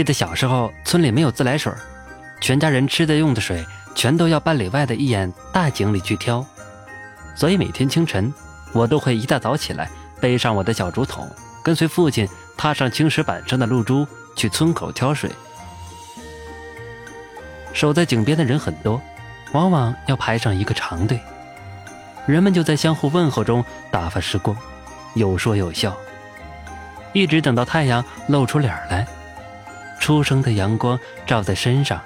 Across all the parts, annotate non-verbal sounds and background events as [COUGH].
记得小时候村里没有自来水，全家人吃的用的水全都要半里外的一眼大井里去挑，所以每天清晨我都会一大早起来，背上我的小竹筒，跟随父亲踏上青石板上的露珠去村口挑水。守在井边的人很多，往往要排上一个长队，人们就在相互问候中打发时光，有说有笑，一直等到太阳露出脸来。初升的阳光照在身上，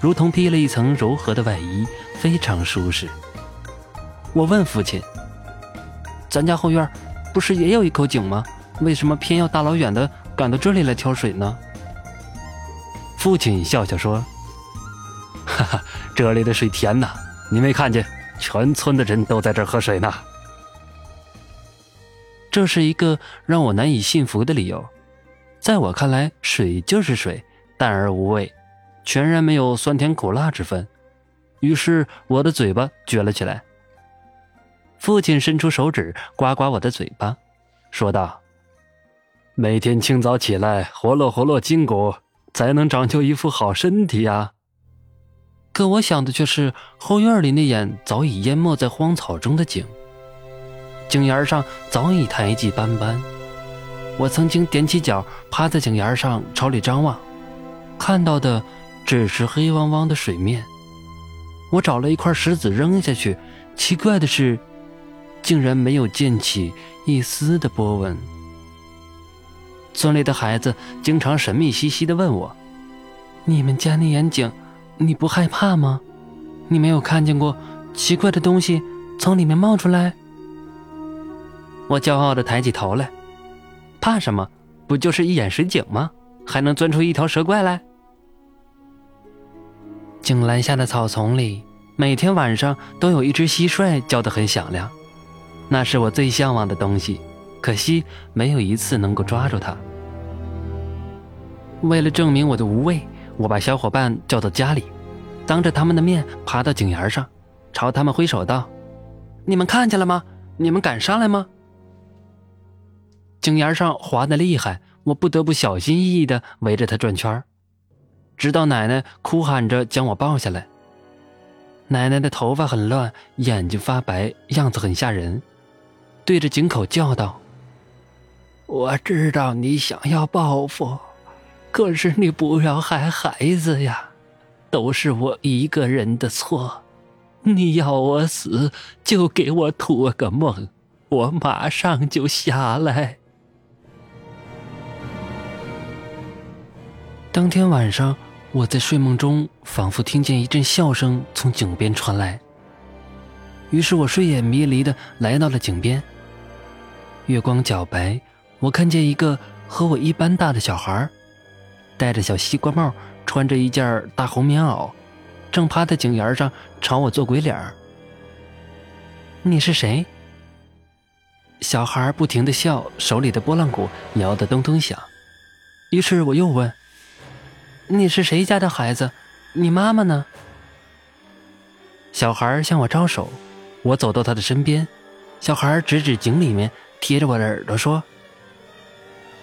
如同披了一层柔和的外衣，非常舒适。我问父亲：“咱家后院不是也有一口井吗？为什么偏要大老远的赶到这里来挑水呢？”父亲笑笑说：“ [LAUGHS] 哈哈，这里的水甜呐，你没看见，全村的人都在这儿喝水呢。”这是一个让我难以信服的理由。在我看来，水就是水，淡而无味，全然没有酸甜苦辣之分。于是我的嘴巴撅了起来。父亲伸出手指刮刮我的嘴巴，说道：“每天清早起来活络活络筋骨，才能长就一副好身体呀。”可我想的却是后院里那眼早已淹没在荒草中的井，井沿上早已苔迹斑斑。我曾经踮起脚，趴在井沿上朝里张望，看到的只是黑汪汪的水面。我找了一块石子扔下去，奇怪的是，竟然没有溅起一丝的波纹。村里的孩子经常神秘兮兮地问我：“你们家那眼井，你不害怕吗？你没有看见过奇怪的东西从里面冒出来？”我骄傲地抬起头来。怕什么？不就是一眼水井吗？还能钻出一条蛇怪来？井栏下的草丛里，每天晚上都有一只蟋蟀叫得很响亮，那是我最向往的东西，可惜没有一次能够抓住它。为了证明我的无畏，我把小伙伴叫到家里，当着他们的面爬到井沿上，朝他们挥手道：“你们看见了吗？你们敢上来吗？”井沿上滑得厉害，我不得不小心翼翼地围着他转圈直到奶奶哭喊着将我抱下来。奶奶的头发很乱，眼睛发白，样子很吓人，对着井口叫道：“我知道你想要报复，可是你不要害孩子呀，都是我一个人的错。你要我死，就给我托个梦，我马上就下来。”当天晚上，我在睡梦中仿佛听见一阵笑声从井边传来。于是我睡眼迷离的来到了井边。月光皎白，我看见一个和我一般大的小孩，戴着小西瓜帽，穿着一件大红棉袄，正趴在井沿上朝我做鬼脸。你是谁？小孩不停的笑，手里的拨浪鼓摇得咚咚响。于是我又问。你是谁家的孩子？你妈妈呢？小孩向我招手，我走到他的身边。小孩指指井里面，贴着我的耳朵说：“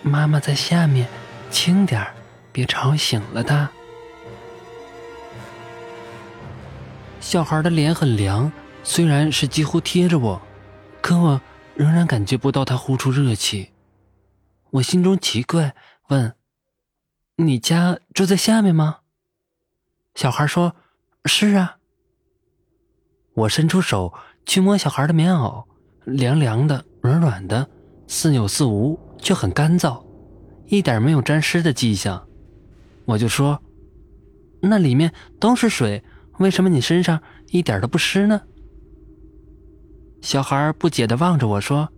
妈妈在下面，轻点别吵醒了她。”小孩的脸很凉，虽然是几乎贴着我，可我仍然感觉不到他呼出热气。我心中奇怪，问。你家住在下面吗？小孩说：“是啊。”我伸出手去摸小孩的棉袄，凉凉的、软软的，似有似无，却很干燥，一点没有沾湿的迹象。我就说：“那里面都是水，为什么你身上一点都不湿呢？”小孩不解的望着我说：“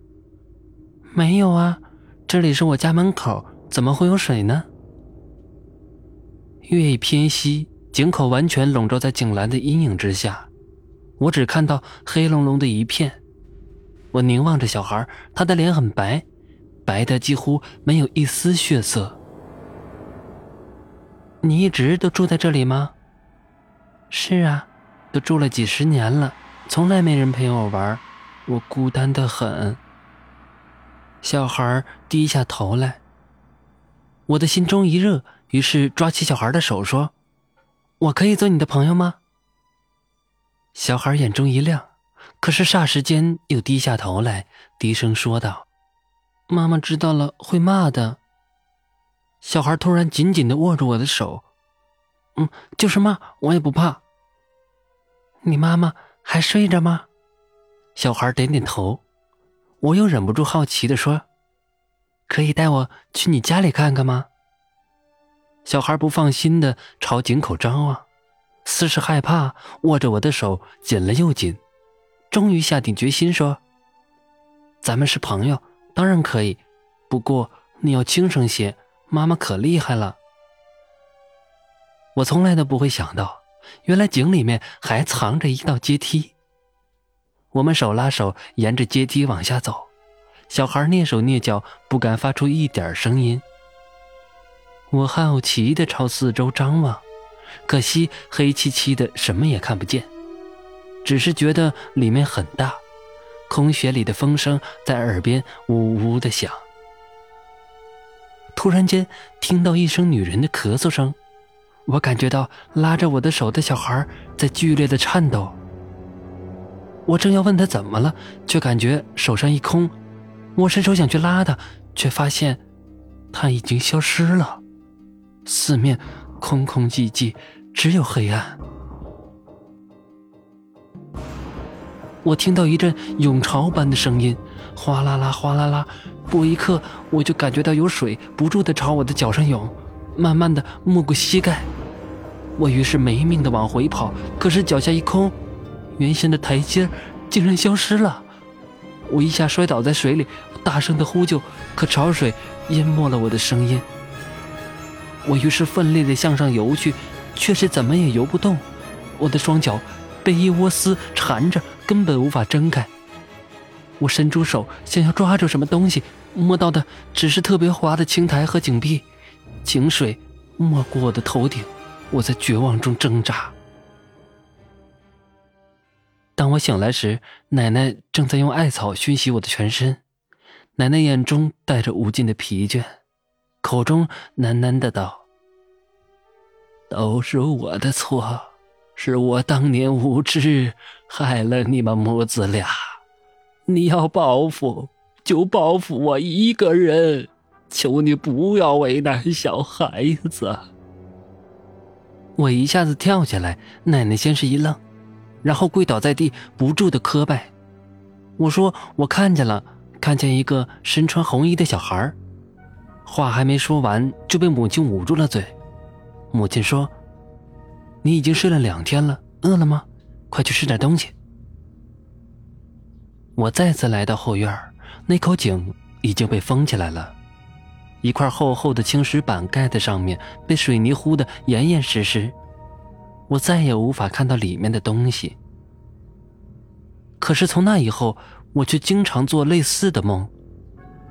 没有啊，这里是我家门口，怎么会有水呢？”月一偏西，井口完全笼罩在井栏的阴影之下，我只看到黑隆隆的一片。我凝望着小孩，他的脸很白，白的几乎没有一丝血色。你一直都住在这里吗？是啊，都住了几十年了，从来没人陪我玩，我孤单的很。小孩低下头来，我的心中一热。于是抓起小孩的手说：“我可以做你的朋友吗？”小孩眼中一亮，可是霎时间又低下头来，低声说道：“妈妈知道了会骂的。”小孩突然紧紧的握住我的手：“嗯，就是骂，我也不怕。”你妈妈还睡着吗？小孩点点头。我又忍不住好奇的说：“可以带我去你家里看看吗？”小孩不放心的朝井口张望。似是害怕，握着我的手紧了又紧，终于下定决心说：“咱们是朋友，当然可以，不过你要轻声些，妈妈可厉害了。”我从来都不会想到，原来井里面还藏着一道阶梯。我们手拉手沿着阶梯往下走，小孩蹑手蹑脚，不敢发出一点声音。我好奇的朝四周张望。可惜黑漆漆的，什么也看不见，只是觉得里面很大，空穴里的风声在耳边呜呜的响。突然间听到一声女人的咳嗽声，我感觉到拉着我的手的小孩在剧烈的颤抖。我正要问他怎么了，却感觉手上一空，我伸手想去拉他，却发现他已经消失了，四面。空空寂寂，只有黑暗。我听到一阵涌潮般的声音，哗啦啦，哗啦啦。不一刻，我就感觉到有水不住的朝我的脚上涌，慢慢的没过膝盖。我于是没命的往回跑，可是脚下一空，原先的台阶竟然消失了。我一下摔倒在水里，大声的呼救，可潮水淹没了我的声音。我于是奋力地向上游去，却是怎么也游不动。我的双脚被一窝丝缠着，根本无法睁开。我伸出手想要抓住什么东西，摸到的只是特别滑的青苔和井壁，井水没过我的头顶。我在绝望中挣扎。当我醒来时，奶奶正在用艾草熏洗我的全身，奶奶眼中带着无尽的疲倦。口中喃喃的道：“都是我的错，是我当年无知，害了你们母子俩。你要报复，就报复我一个人，求你不要为难小孩子。”我一下子跳起来，奶奶先是一愣，然后跪倒在地，不住的磕拜。我说：“我看见了，看见一个身穿红衣的小孩。”话还没说完，就被母亲捂住了嘴。母亲说：“你已经睡了两天了，饿了吗？快去吃点东西。”我再次来到后院，那口井已经被封起来了，一块厚厚的青石板盖在上面，被水泥糊得严严实实，我再也无法看到里面的东西。可是从那以后，我却经常做类似的梦。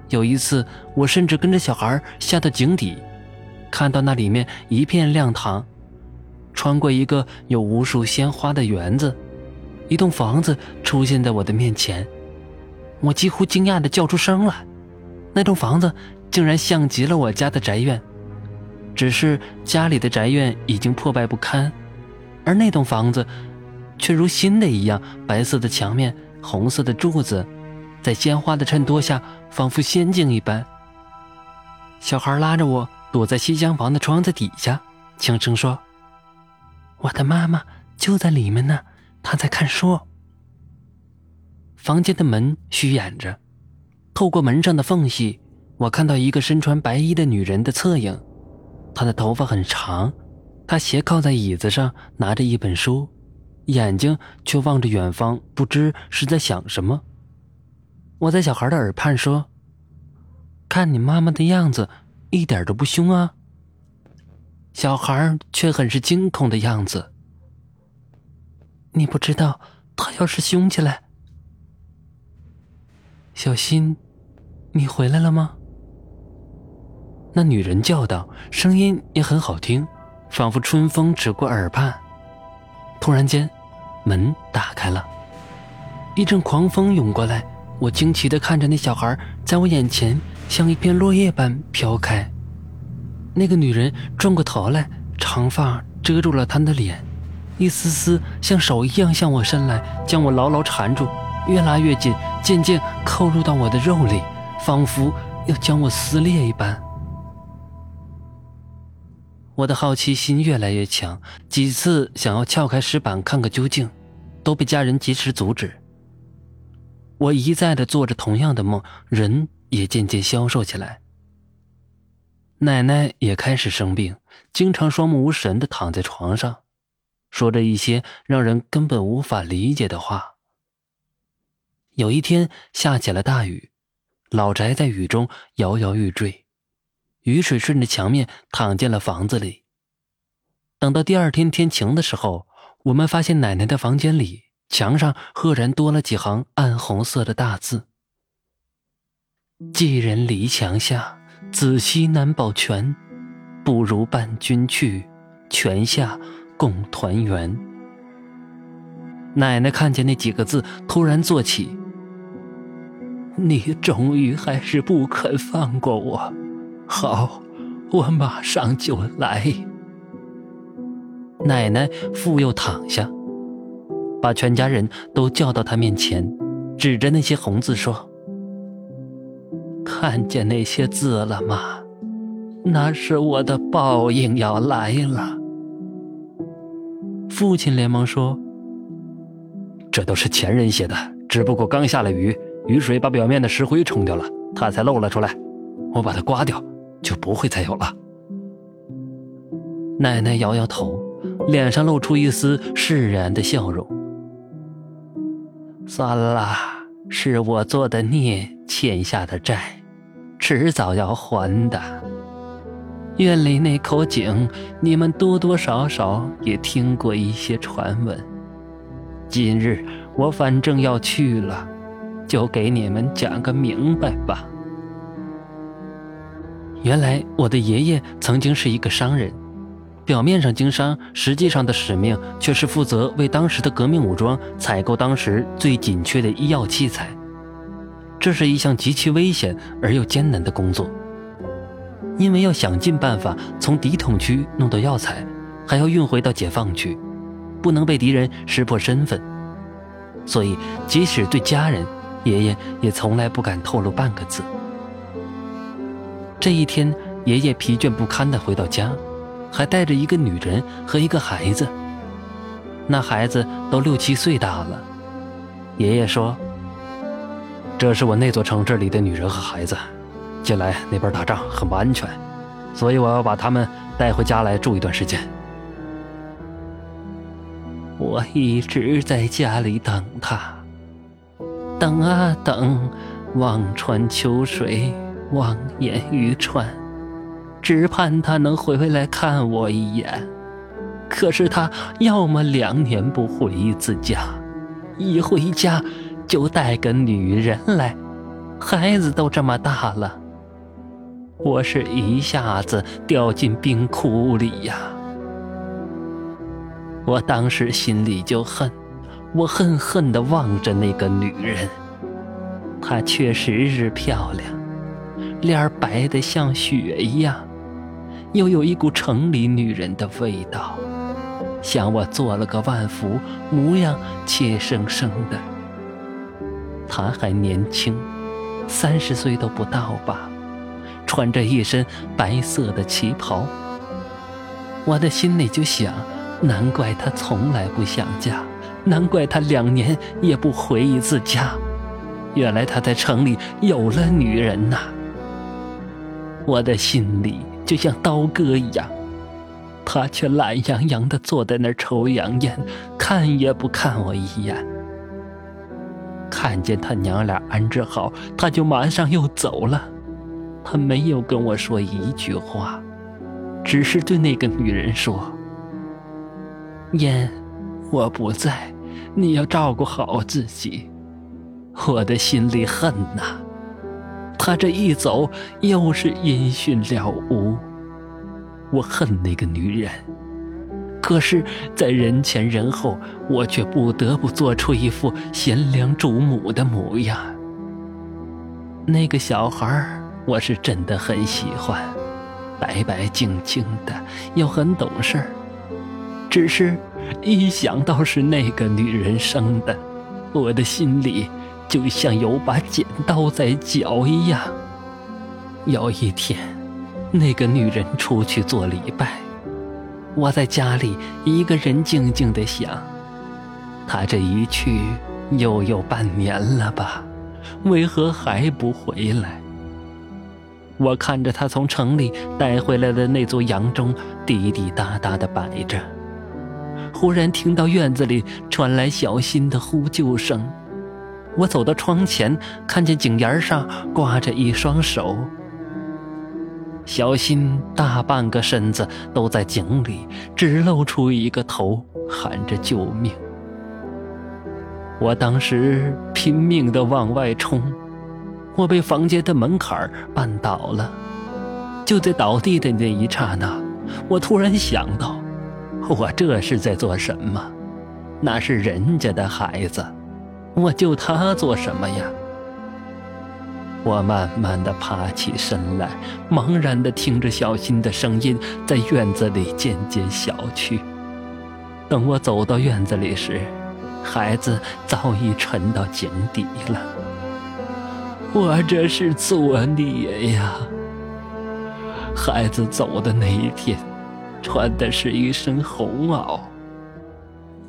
有一次，我甚至跟着小孩下到井底，看到那里面一片亮堂，穿过一个有无数鲜花的园子，一栋房子出现在我的面前，我几乎惊讶的叫出声来。那栋房子竟然像极了我家的宅院，只是家里的宅院已经破败不堪，而那栋房子却如新的一样，白色的墙面，红色的柱子。在鲜花的衬托下，仿佛仙境一般。小孩拉着我躲在西厢房的窗子底下，轻声说：“我的妈妈就在里面呢，她在看书。”房间的门虚掩着，透过门上的缝隙，我看到一个身穿白衣的女人的侧影。她的头发很长，她斜靠在椅子上，拿着一本书，眼睛却望着远方，不知是在想什么。我在小孩的耳畔说：“看你妈妈的样子，一点都不凶啊。”小孩却很是惊恐的样子。你不知道，他要是凶起来，小新，你回来了吗？那女人叫道，声音也很好听，仿佛春风直过耳畔。突然间，门打开了，一阵狂风涌过来。我惊奇的看着那小孩，在我眼前像一片落叶般飘开。那个女人转过头来，长发遮住了她的脸，一丝丝像手一样向我伸来，将我牢牢缠住，越拉越紧，渐渐扣入到我的肉里，仿佛要将我撕裂一般。我的好奇心越来越强，几次想要撬开石板看个究竟，都被家人及时阻止。我一再的做着同样的梦，人也渐渐消瘦起来。奶奶也开始生病，经常双目无神的躺在床上，说着一些让人根本无法理解的话。有一天下起了大雨，老宅在雨中摇摇欲坠，雨水顺着墙面淌进了房子里。等到第二天天晴的时候，我们发现奶奶的房间里墙上赫然多了几行暗红色的大字：“寄人篱墙下。”子息难保全，不如伴君去，泉下共团圆。奶奶看见那几个字，突然坐起。你终于还是不肯放过我，好，我马上就来。奶奶复又躺下，把全家人都叫到他面前，指着那些红字说。看见那些字了吗？那是我的报应要来了。父亲连忙说：“这都是前人写的，只不过刚下了雨，雨水把表面的石灰冲掉了，它才露了出来。我把它刮掉，就不会再有了。”奶奶摇摇头，脸上露出一丝释然的笑容。算了，是我做的孽，欠下的债。迟早要还的。院里那口井，你们多多少少也听过一些传闻。今日我反正要去了，就给你们讲个明白吧。原来我的爷爷曾经是一个商人，表面上经商，实际上的使命却是负责为当时的革命武装采购当时最紧缺的医药器材。这是一项极其危险而又艰难的工作，因为要想尽办法从敌统区弄到药材，还要运回到解放区，不能被敌人识破身份，所以即使对家人，爷爷也从来不敢透露半个字。这一天，爷爷疲倦不堪地回到家，还带着一个女人和一个孩子。那孩子都六七岁大了，爷爷说。这是我那座城市里的女人和孩子，近来那边打仗很不安全，所以我要把他们带回家来住一段时间。我一直在家里等他，等啊等，望穿秋水，望眼欲穿，只盼他能回来看我一眼。可是他要么两年不回一次家，一回家。就带个女人来，孩子都这么大了，我是一下子掉进冰窟里呀！我当时心里就恨，我恨恨地望着那个女人，她确实是漂亮，脸白得像雪一样，又有一股城里女人的味道，像我做了个万福，模样怯生生的。他还年轻，三十岁都不到吧，穿着一身白色的旗袍。我的心里就想，难怪他从来不想家，难怪他两年也不回一次家。原来他在城里有了女人呐！我的心里就像刀割一样，他却懒洋洋地坐在那儿抽洋烟，看也不看我一眼。看见他娘俩安置好，他就马上又走了。他没有跟我说一句话，只是对那个女人说：“燕，我不在，你要照顾好自己。”我的心里恨呐，他这一走又是音讯了无。我恨那个女人。可是，在人前人后，我却不得不做出一副贤良主母的模样。那个小孩我是真的很喜欢，白白净净的，又很懂事。只是，一想到是那个女人生的，我的心里就像有把剪刀在绞一样。有一天，那个女人出去做礼拜，我在家里一个人静静的想，她这一去又有半年了吧，为何还不回来？我看着她从城里带回来的那座洋钟滴滴答答的摆着。忽然听到院子里传来小新的呼救声，我走到窗前，看见井沿上挂着一双手。小新大半个身子都在井里，只露出一个头，喊着救命。我当时拼命地往外冲，我被房间的门槛绊倒了。就在倒地的那一刹那，我突然想到。我这是在做什么？那是人家的孩子，我救他做什么呀？我慢慢的爬起身来，茫然的听着小新的声音在院子里渐渐小去。等我走到院子里时，孩子早已沉到井底了。我这是作孽呀！孩子走的那一天。穿的是一身红袄。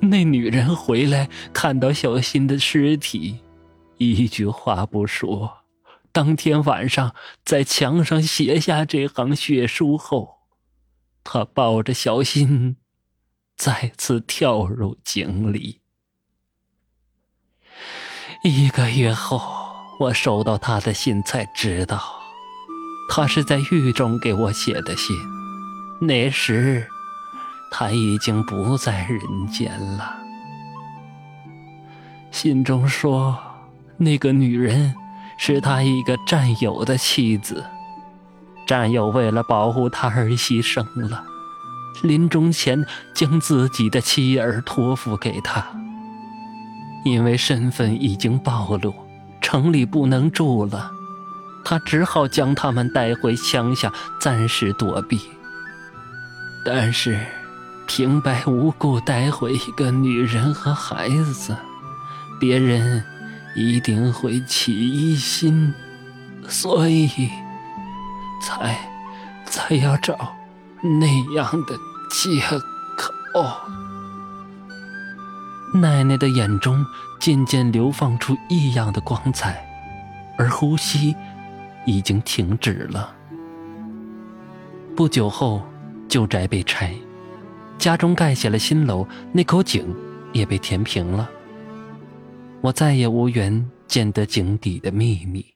那女人回来，看到小新的尸体，一句话不说。当天晚上，在墙上写下这行血书后，她抱着小新，再次跳入井里。一个月后，我收到他的信，才知道，他是在狱中给我写的信。那时，他已经不在人间了。信中说，那个女人是他一个战友的妻子，战友为了保护他而牺牲了，临终前将自己的妻儿托付给他。因为身份已经暴露，城里不能住了，他只好将他们带回乡下，暂时躲避。但是，平白无故带回一个女人和孩子，别人一定会起疑心，所以才才要找那样的借口。奶奶的眼中渐渐流放出异样的光彩，而呼吸已经停止了。不久后。旧宅被拆，家中盖起了新楼，那口井也被填平了。我再也无缘见得井底的秘密。